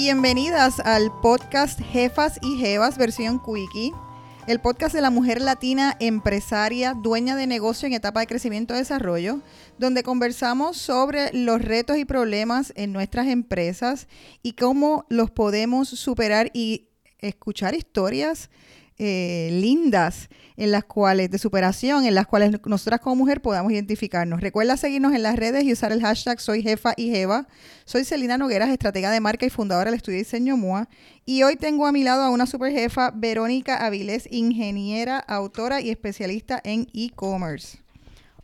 Bienvenidas al podcast Jefas y Jevas versión Quickie, el podcast de la mujer latina empresaria, dueña de negocio en etapa de crecimiento y desarrollo, donde conversamos sobre los retos y problemas en nuestras empresas y cómo los podemos superar y escuchar historias eh, lindas en las cuales, de superación, en las cuales nosotras como mujer podamos identificarnos. Recuerda seguirnos en las redes y usar el hashtag Soy Jefa y Jeva. Soy Celina Nogueras, estratega de marca y fundadora del estudio de diseño MOA. Y hoy tengo a mi lado a una super jefa, Verónica Avilés, ingeniera, autora y especialista en e-commerce.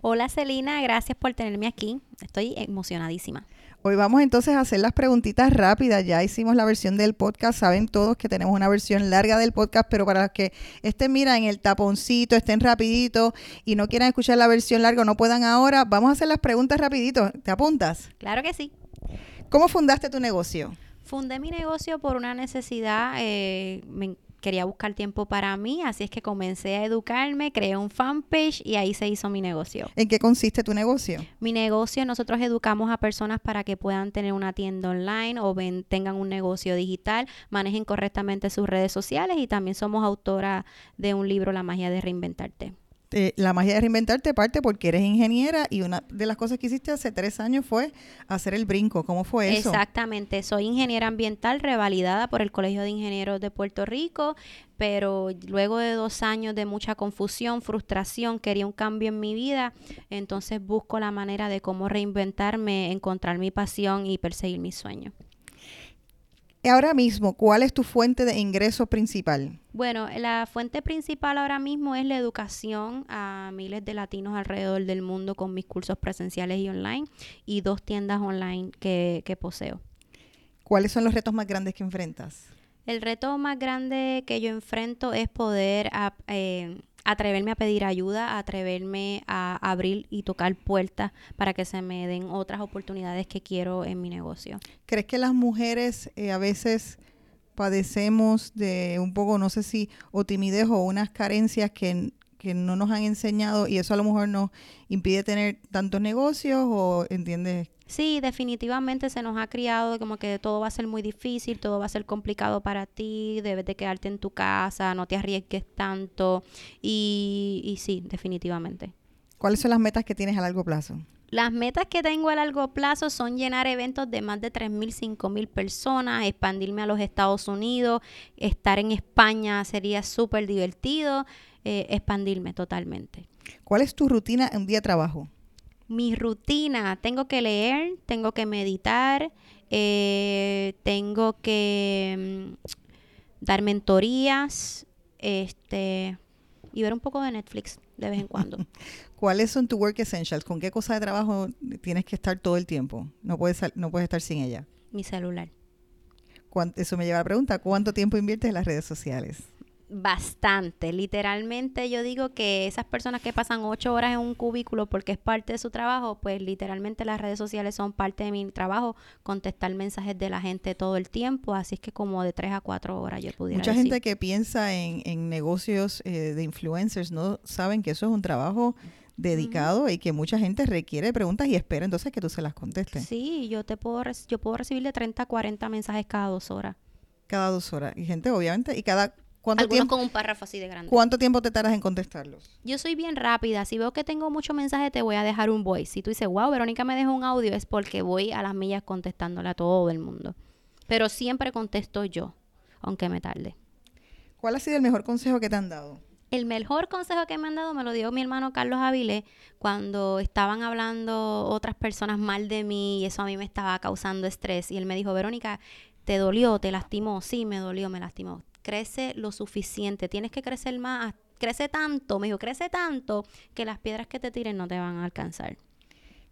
Hola Celina, gracias por tenerme aquí. Estoy emocionadísima. Hoy vamos entonces a hacer las preguntitas rápidas. Ya hicimos la versión del podcast. Saben todos que tenemos una versión larga del podcast, pero para los que estén, mira, en el taponcito, estén rapidito y no quieran escuchar la versión larga o no puedan ahora, vamos a hacer las preguntas rapidito. ¿Te apuntas? Claro que sí. ¿Cómo fundaste tu negocio? Fundé mi negocio por una necesidad. Eh, quería buscar tiempo para mí, así es que comencé a educarme, creé un fanpage y ahí se hizo mi negocio. ¿En qué consiste tu negocio? Mi negocio, nosotros educamos a personas para que puedan tener una tienda online o tengan un negocio digital, manejen correctamente sus redes sociales y también somos autora de un libro, La magia de reinventarte. Eh, la magia de reinventarte parte porque eres ingeniera y una de las cosas que hiciste hace tres años fue hacer el brinco. ¿Cómo fue eso? Exactamente, soy ingeniera ambiental revalidada por el Colegio de Ingenieros de Puerto Rico, pero luego de dos años de mucha confusión, frustración, quería un cambio en mi vida, entonces busco la manera de cómo reinventarme, encontrar mi pasión y perseguir mis sueños. Ahora mismo, ¿cuál es tu fuente de ingreso principal? Bueno, la fuente principal ahora mismo es la educación a miles de latinos alrededor del mundo con mis cursos presenciales y online y dos tiendas online que, poseo. ¿Cuáles son los retos más grandes que enfrentas? El reto más grande que yo enfrento es poder eh, atreverme a pedir ayuda, atreverme a abrir y tocar puertas para que se me den otras oportunidades que quiero en mi negocio. ¿Crees que las mujeres eh, a veces padecemos de un poco, no sé si, o timidez o unas carencias que, que no nos han enseñado y eso a lo mejor nos impide tener tantos negocios o entiendes Sí, definitivamente se nos ha criado como que todo va a ser muy difícil, todo va a ser complicado para ti, debes de quedarte en tu casa, no te arriesgues tanto y, y sí, definitivamente. ¿Cuáles son las metas que tienes a largo plazo? Las metas que tengo a largo plazo son llenar eventos de más de 3.000, 5.000 personas, expandirme a los Estados Unidos, estar en España sería súper divertido, eh, expandirme totalmente. ¿Cuál es tu rutina en un día de trabajo? mi rutina, tengo que leer, tengo que meditar, eh, tengo que mm, dar mentorías, este, y ver un poco de Netflix de vez en cuando. ¿Cuáles son tus work essentials? ¿Con qué cosa de trabajo tienes que estar todo el tiempo? No puedes, no puedes estar sin ella. Mi celular. Eso me lleva a la pregunta, ¿cuánto tiempo inviertes en las redes sociales? bastante. Literalmente yo digo que esas personas que pasan ocho horas en un cubículo porque es parte de su trabajo, pues literalmente las redes sociales son parte de mi trabajo, contestar mensajes de la gente todo el tiempo, así es que como de tres a cuatro horas yo pudiera Mucha gente que piensa en, en negocios eh, de influencers no saben que eso es un trabajo dedicado y que mucha gente requiere preguntas y espera entonces que tú se las contestes. Sí, yo te puedo yo puedo recibir de 30 a 40 mensajes cada dos horas. Cada dos horas. Y gente, obviamente, y cada ¿Cuánto tiempo, con un párrafo así de grande. ¿Cuánto tiempo te tardas en contestarlos? Yo soy bien rápida. Si veo que tengo mucho mensaje, te voy a dejar un voice. Si tú dices, wow, Verónica me dejó un audio, es porque voy a las millas contestándole a todo el mundo. Pero siempre contesto yo, aunque me tarde. ¿Cuál ha sido el mejor consejo que te han dado? El mejor consejo que me han dado me lo dio mi hermano Carlos Avilés cuando estaban hablando otras personas mal de mí y eso a mí me estaba causando estrés. Y él me dijo, Verónica, ¿te dolió? ¿Te lastimó? Sí, me dolió, me lastimó crece lo suficiente, tienes que crecer más, crece tanto, me dijo, crece tanto que las piedras que te tiren no te van a alcanzar.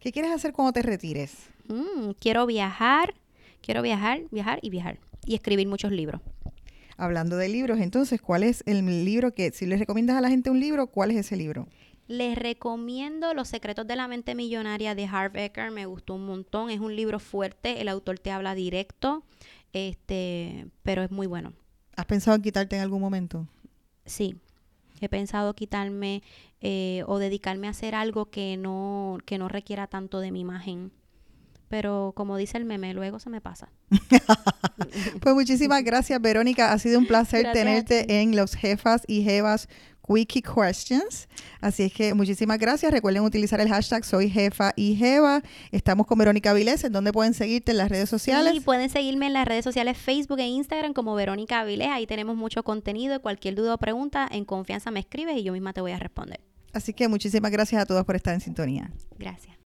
¿Qué quieres hacer cuando te retires? Mm, quiero viajar, quiero viajar, viajar y viajar y escribir muchos libros. Hablando de libros, entonces, ¿cuál es el libro que, si le recomiendas a la gente un libro, cuál es ese libro? Les recomiendo Los secretos de la mente millonaria de Harv Eker, me gustó un montón, es un libro fuerte, el autor te habla directo, este, pero es muy bueno. ¿Has pensado en quitarte en algún momento? Sí, he pensado quitarme eh, o dedicarme a hacer algo que no, que no requiera tanto de mi imagen. Pero como dice el meme, luego se me pasa. Pues muchísimas gracias, Verónica. Ha sido un placer Gracias tenerte en los jefas y jevas Quickie Questions. Así es que muchísimas gracias. Recuerden utilizar el hashtag Soy Jefa y Jeva. Estamos con Verónica Vilés, en donde pueden seguirte en las redes sociales. Y pueden seguirme en las redes sociales Facebook e Instagram como Verónica Avilés. Ahí tenemos mucho contenido. Cualquier duda o pregunta, en confianza me escribes y yo misma te voy a responder. Así que muchísimas gracias a todos por estar en sintonía. Gracias.